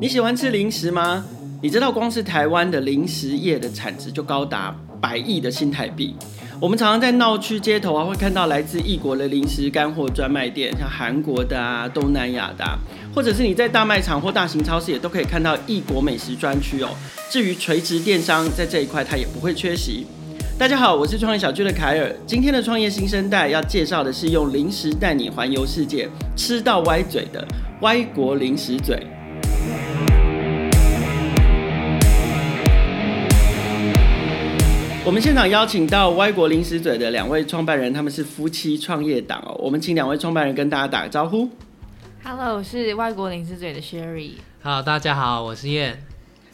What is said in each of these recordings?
你喜欢吃零食吗？你知道光是台湾的零食业的产值就高达百亿的新台币。我们常常在闹区街头啊，会看到来自异国的零食干货专卖店，像韩国的啊、东南亚的啊，或者是你在大卖场或大型超市也都可以看到异国美食专区哦。至于垂直电商，在这一块它也不会缺席。大家好，我是创业小聚的凯尔。今天的创业新生代要介绍的是用零食带你环游世界，吃到歪嘴的歪国零食嘴。我们现场邀请到歪国零食嘴的两位创办人，他们是夫妻创业党哦。我们请两位创办人跟大家打个招呼。Hello，我是外国零食嘴的 Sherry。Hello，大家好，我是燕。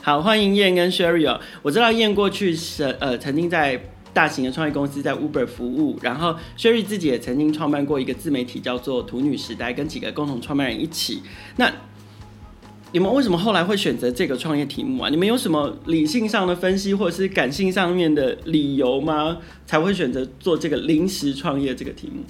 好，欢迎燕跟 Sherry 哦。我知道燕过去是呃曾经在大型的创业公司在 Uber 服务，然后 Sherry 自己也曾经创办过一个自媒体叫做土女时代，跟几个共同创办人一起。那你们为什么后来会选择这个创业题目啊？你们有什么理性上的分析，或者是感性上面的理由吗？才会选择做这个临时创业这个题目？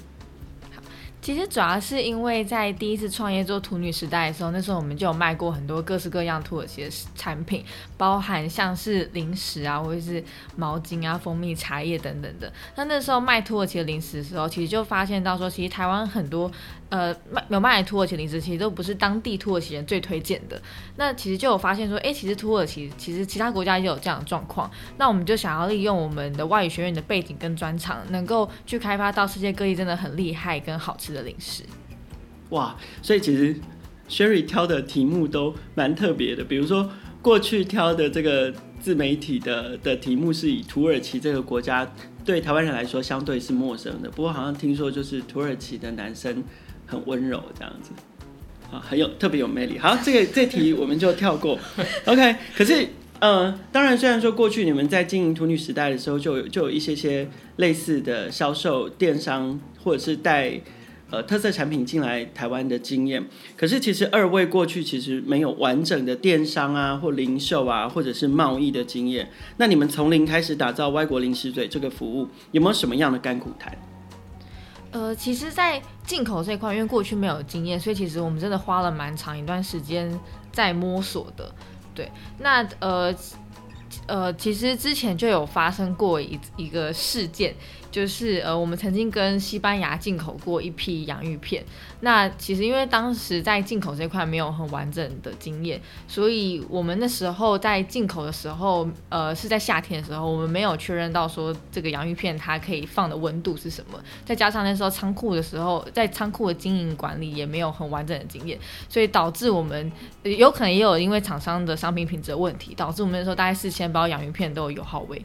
其实主要是因为在第一次创业做土女时代的时候，那时候我们就有卖过很多各式各样土耳其的产品，包含像是零食啊，或者是毛巾啊、蜂蜜、茶叶等等的。那那时候卖土耳其的零食的时候，其实就发现到说，其实台湾很多呃卖有卖土耳其零食，其实都不是当地土耳其人最推荐的。那其实就有发现说，哎，其实土耳其其实其他国家也有这样的状况。那我们就想要利用我们的外语学院的背景跟专长，能够去开发到世界各地真的很厉害跟好吃的零食，哇！所以其实 Sherry 挑的题目都蛮特别的，比如说过去挑的这个自媒体的的题目是以土耳其这个国家对台湾人来说相对是陌生的，不过好像听说就是土耳其的男生很温柔这样子，啊，很有特别有魅力。好，这个这题我们就跳过。OK，可是嗯、呃，当然虽然说过去你们在经营土女时代的时候就有就有一些些类似的销售电商。或者是带呃特色产品进来台湾的经验，可是其实二位过去其实没有完整的电商啊或零售啊或者是贸易的经验。那你们从零开始打造歪国零食嘴这个服务，有没有什么样的甘苦谈？呃，其实，在进口这块，因为过去没有经验，所以其实我们真的花了蛮长一段时间在摸索的。对，那呃呃，其实之前就有发生过一一个事件。就是呃，我们曾经跟西班牙进口过一批洋芋片。那其实因为当时在进口这块没有很完整的经验，所以我们那时候在进口的时候，呃，是在夏天的时候，我们没有确认到说这个洋芋片它可以放的温度是什么。再加上那时候仓库的时候，在仓库的经营管理也没有很完整的经验，所以导致我们有可能也有因为厂商的商品品质的问题，导致我们那时候大概四千包洋芋片都有油耗味。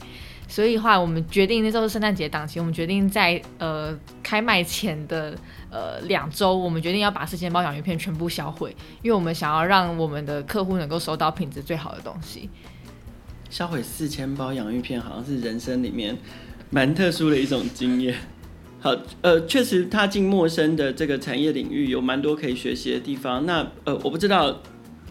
所以的话，我们决定那时候是圣诞节档期，我们决定在呃开卖前的呃两周，我们决定要把四千包洋芋片全部销毁，因为我们想要让我们的客户能够收到品质最好的东西。销毁四千包洋芋片，好像是人生里面蛮特殊的一种经验。好，呃，确实踏进陌生的这个产业领域，有蛮多可以学习的地方。那呃，我不知道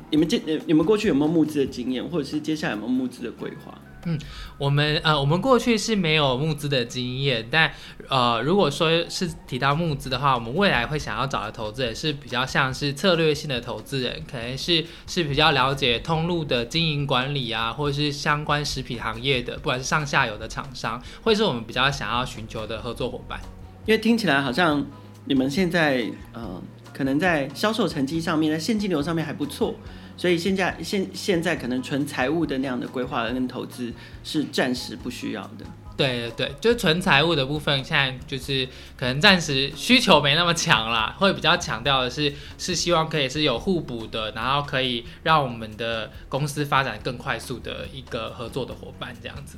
你们接你们过去有没有募资的经验，或者是接下来有没有募资的规划？嗯，我们呃，我们过去是没有募资的经验，但呃，如果说是提到募资的话，我们未来会想要找的投资人是比较像是策略性的投资人，可能是是比较了解通路的经营管理啊，或者是相关食品行业的，不管是上下游的厂商，会是我们比较想要寻求的合作伙伴。因为听起来好像你们现在呃，可能在销售成绩上面，在现金流上面还不错。所以现在现现在可能纯财务的那样的规划跟投资是暂时不需要的。对对对，就纯财务的部分，现在就是可能暂时需求没那么强啦，会比较强调的是是希望可以是有互补的，然后可以让我们的公司发展更快速的一个合作的伙伴这样子。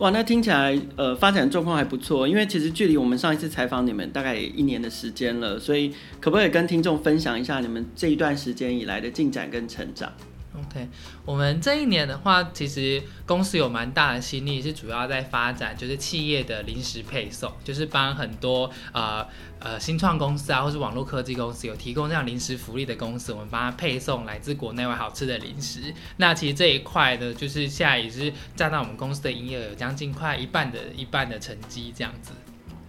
哇，那听起来呃发展状况还不错，因为其实距离我们上一次采访你们大概也一年的时间了，所以可不可以跟听众分享一下你们这一段时间以来的进展跟成长？？OK，我们这一年的话，其实公司有蛮大的心力，是主要在发展就是企业的零食配送，就是帮很多呃呃新创公司啊，或是网络科技公司有提供这样零食福利的公司，我们帮他配送来自国内外好吃的零食。那其实这一块呢，就是现在也是占到我们公司的营业额有将近快一半的一半的成绩这样子。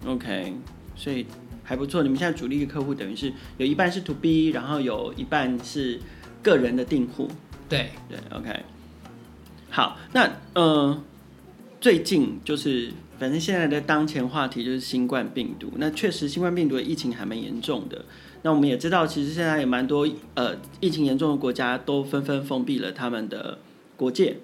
OK，所以还不错。你们现在主力的客户等于是有一半是 To B，然后有一半是个人的订户。对对，OK。好，那呃，最近就是反正现在的当前话题就是新冠病毒。那确实，新冠病毒的疫情还蛮严重的。那我们也知道，其实现在也蛮多呃疫情严重的国家都纷纷封闭了他们的国界。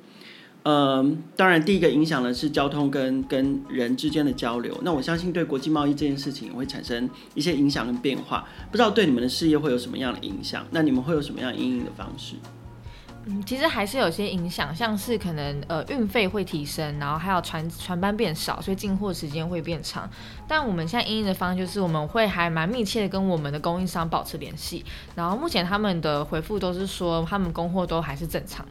嗯、当然，第一个影响的是交通跟跟人之间的交流。那我相信对国际贸易这件事情也会产生一些影响跟变化。不知道对你们的事业会有什么样的影响？那你们会有什么样因应的方式？其实还是有些影响，像是可能呃运费会提升，然后还有船船班变少，所以进货时间会变长。但我们现在应用的方式就是我们会还蛮密切的跟我们的供应商保持联系，然后目前他们的回复都是说他们供货都还是正常，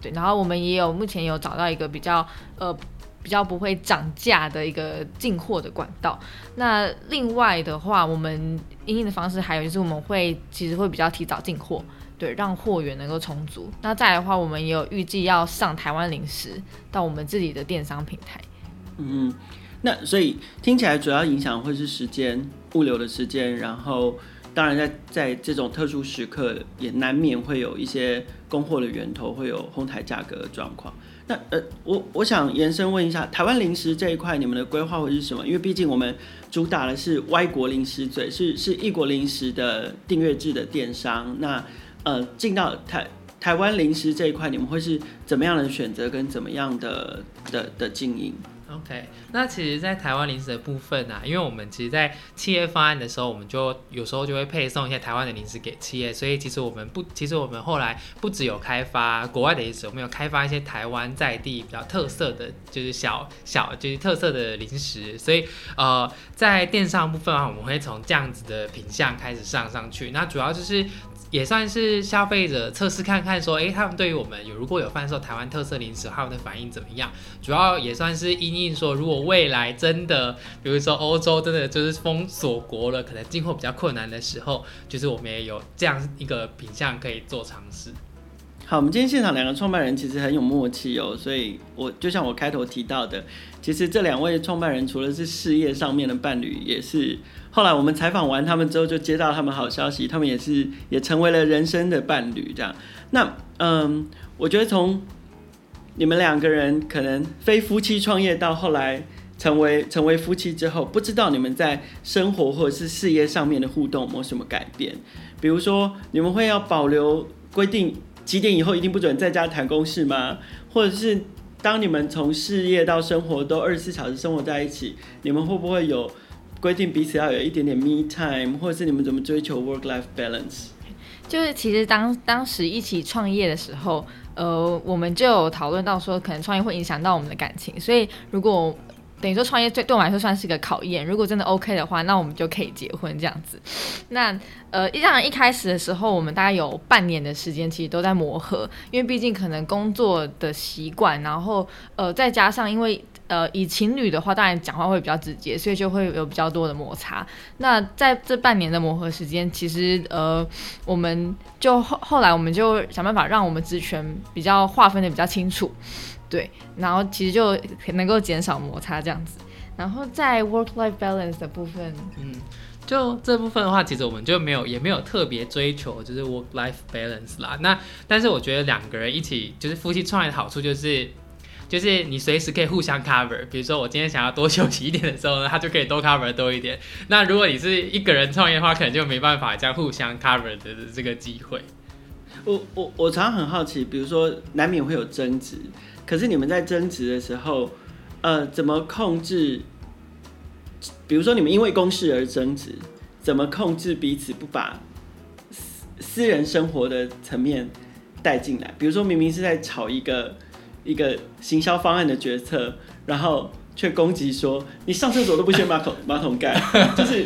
对。然后我们也有目前有找到一个比较呃比较不会涨价的一个进货的管道。那另外的话，我们因应的方式还有就是我们会其实会比较提早进货。对，让货源能够充足。那再来的话，我们也有预计要上台湾零食到我们自己的电商平台。嗯，那所以听起来主要影响会是时间、物流的时间，然后当然在在这种特殊时刻，也难免会有一些供货的源头会有哄抬价格的状况。那呃，我我想延伸问一下，台湾零食这一块，你们的规划会是什么？因为毕竟我们主打的是外国零食嘴，是是异国零食的订阅制的电商。那呃，进到台台湾零食这一块，你们会是怎么样的选择跟怎么样的的的经营？OK，那其实，在台湾零食的部分啊，因为我们其实，在企业方案的时候，我们就有时候就会配送一些台湾的零食给企业，所以其实我们不，其实我们后来不只有开发国外的零食，我们有开发一些台湾在地比较特色的，就是小小就是特色的零食，所以呃，在电商部分啊，我们会从这样子的品相开始上上去，那主要就是。也算是消费者测试看看，说，诶，他们对于我们有如果有贩售台湾特色零食，他们的反应怎么样？主要也算是因应说，如果未来真的，比如说欧洲真的就是封锁国了，可能进货比较困难的时候，就是我们也有这样一个品相可以做尝试。好，我们今天现场两个创办人其实很有默契哦，所以我就像我开头提到的，其实这两位创办人除了是事业上面的伴侣，也是。后来我们采访完他们之后，就接到他们好消息，他们也是也成为了人生的伴侣，这样。那嗯，我觉得从你们两个人可能非夫妻创业到后来成为成为夫妻之后，不知道你们在生活或者是事业上面的互动有没有什么改变？比如说，你们会要保留规定几点以后一定不准在家谈公事吗？或者是当你们从事业到生活都二十四小时生活在一起，你们会不会有？规定彼此要有一点点 me time，或者是你们怎么追求 work life balance？就是其实当当时一起创业的时候，呃，我们就有讨论到说，可能创业会影响到我们的感情，所以如果等于说创业对对我们来说算是一个考验，如果真的 OK 的话，那我们就可以结婚这样子。那呃，一当然一开始的时候，我们大概有半年的时间，其实都在磨合，因为毕竟可能工作的习惯，然后呃，再加上因为。呃，以情侣的话，当然讲话会比较直接，所以就会有比较多的摩擦。那在这半年的磨合时间，其实呃，我们就后后来我们就想办法让我们职权比较划分的比较清楚，对，然后其实就能够减少摩擦这样子。然后在 work life balance 的部分，嗯，就这部分的话，其实我们就没有也没有特别追求就是 work life balance 啦。那但是我觉得两个人一起就是夫妻创业的好处就是。就是你随时可以互相 cover，比如说我今天想要多休息一点的时候呢，他就可以多 cover 多一点。那如果你是一个人创业的话，可能就没办法这样互相 cover 的这个机会。我我我常常很好奇，比如说难免会有争执，可是你们在争执的时候，呃，怎么控制？比如说你们因为公事而争执，怎么控制彼此不把私私人生活的层面带进来？比如说明明是在吵一个。一个行销方案的决策，然后却攻击说你上厕所都不掀马桶马桶盖，就是，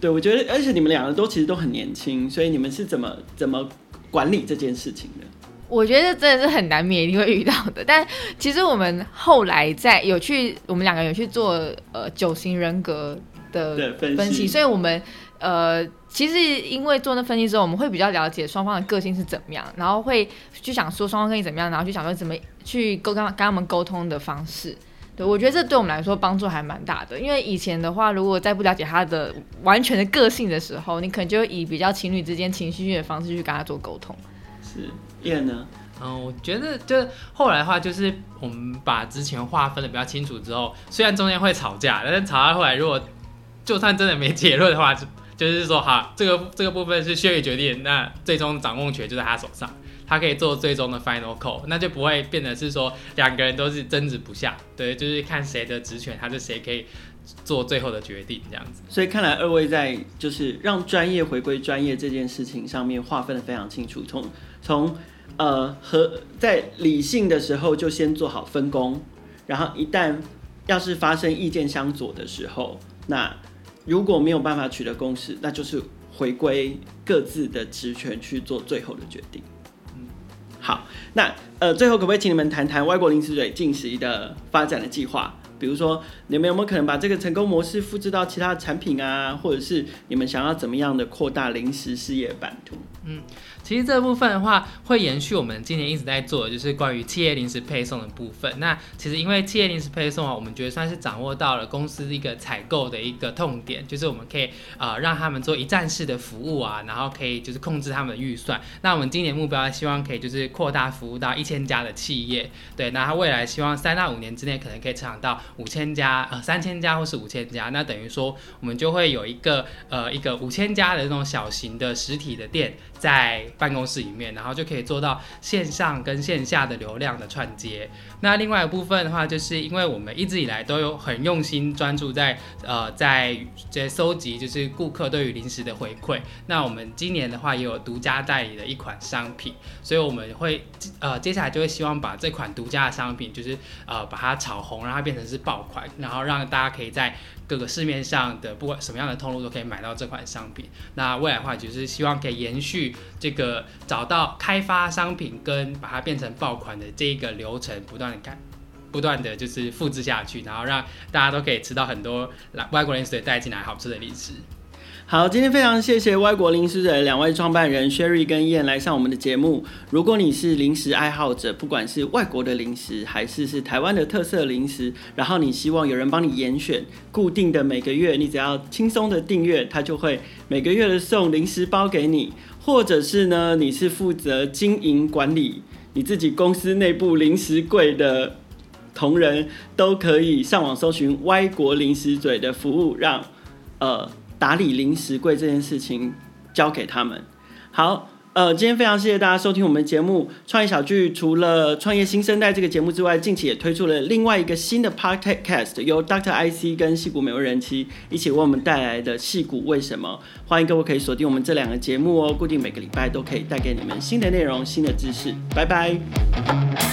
对，我觉得，而且你们两个都其实都很年轻，所以你们是怎么怎么管理这件事情的？我觉得真的是很难免一定会遇到的，但其实我们后来在有去，我们两个有去做呃九型人格的分析，分析，所以我们。呃，其实因为做那分析之后，我们会比较了解双方的个性是怎么样，然后会去想说双方个性怎么样，然后去想说怎么去沟跟跟他们沟通的方式。对，我觉得这对我们来说帮助还蛮大的，因为以前的话，如果在不了解他的完全的个性的时候，你可能就以比较情侣之间情绪的方式去跟他做沟通。是，Ian 呢？嗯，我觉得就是后来的话，就是我们把之前划分的比较清楚之后，虽然中间会吵架，但是吵到后来，如果就算真的没结论的话，就就是说，好，这个这个部分是薛宇决定，那最终掌控权就在他手上，他可以做最终的 final call，那就不会变得是说两个人都是争执不下，对，就是看谁的职权，他是谁可以做最后的决定这样子。所以看来二位在就是让专业回归专业这件事情上面划分得非常清楚，从从。呃，和在理性的时候就先做好分工，然后一旦要是发生意见相左的时候，那如果没有办法取得共识，那就是回归各自的职权去做最后的决定。嗯，好，那呃，最后可不可以请你们谈谈外国零食水进食的发展的计划？比如说，你们有没有可能把这个成功模式复制到其他的产品啊？或者是你们想要怎么样的扩大零食事业版图？嗯。其实这部分的话，会延续我们今年一直在做的，就是关于企业零食配送的部分。那其实因为企业零食配送啊，我们觉得算是掌握到了公司一个采购的一个痛点，就是我们可以啊、呃、让他们做一站式的服务啊，然后可以就是控制他们的预算。那我们今年目标希望可以就是扩大服务到一千家的企业，对，那他未来希望三到五年之内可能可以成长到五千家呃三千家或是五千家，那等于说我们就会有一个呃一个五千家的这种小型的实体的店在。办公室里面，然后就可以做到线上跟线下的流量的串接。那另外一部分的话，就是因为我们一直以来都有很用心专注在呃在在收集就是顾客对于零食的回馈。那我们今年的话也有独家代理的一款商品，所以我们会呃接下来就会希望把这款独家的商品就是呃把它炒红，让它变成是爆款，然后让大家可以在各个市面上的不管什么样的通路都可以买到这款商品。那未来的话就是希望可以延续这个。找到开发商品跟把它变成爆款的这一个流程，不断的改，不断的就是复制下去，然后让大家都可以吃到很多外国人所带进来好吃的零食。好，今天非常谢谢外国零食嘴两位创办人 Sherry 跟 Ian 来上我们的节目。如果你是零食爱好者，不管是外国的零食还是是台湾的特色零食，然后你希望有人帮你严选固定的每个月，你只要轻松的订阅，他就会每个月的送零食包给你。或者是呢，你是负责经营管理你自己公司内部零食柜的同仁，都可以上网搜寻歪国零食嘴的服务，让呃打理零食柜这件事情交给他们。好。呃，今天非常谢谢大家收听我们节目《创业小聚》。除了《创业新生代》这个节目之外，近期也推出了另外一个新的 podcast，由 Dr. IC 跟戏谷美味人妻一起为我们带来的《戏谷为什么》。欢迎各位可以锁定我们这两个节目哦，固定每个礼拜都可以带给你们新的内容、新的知识。拜拜。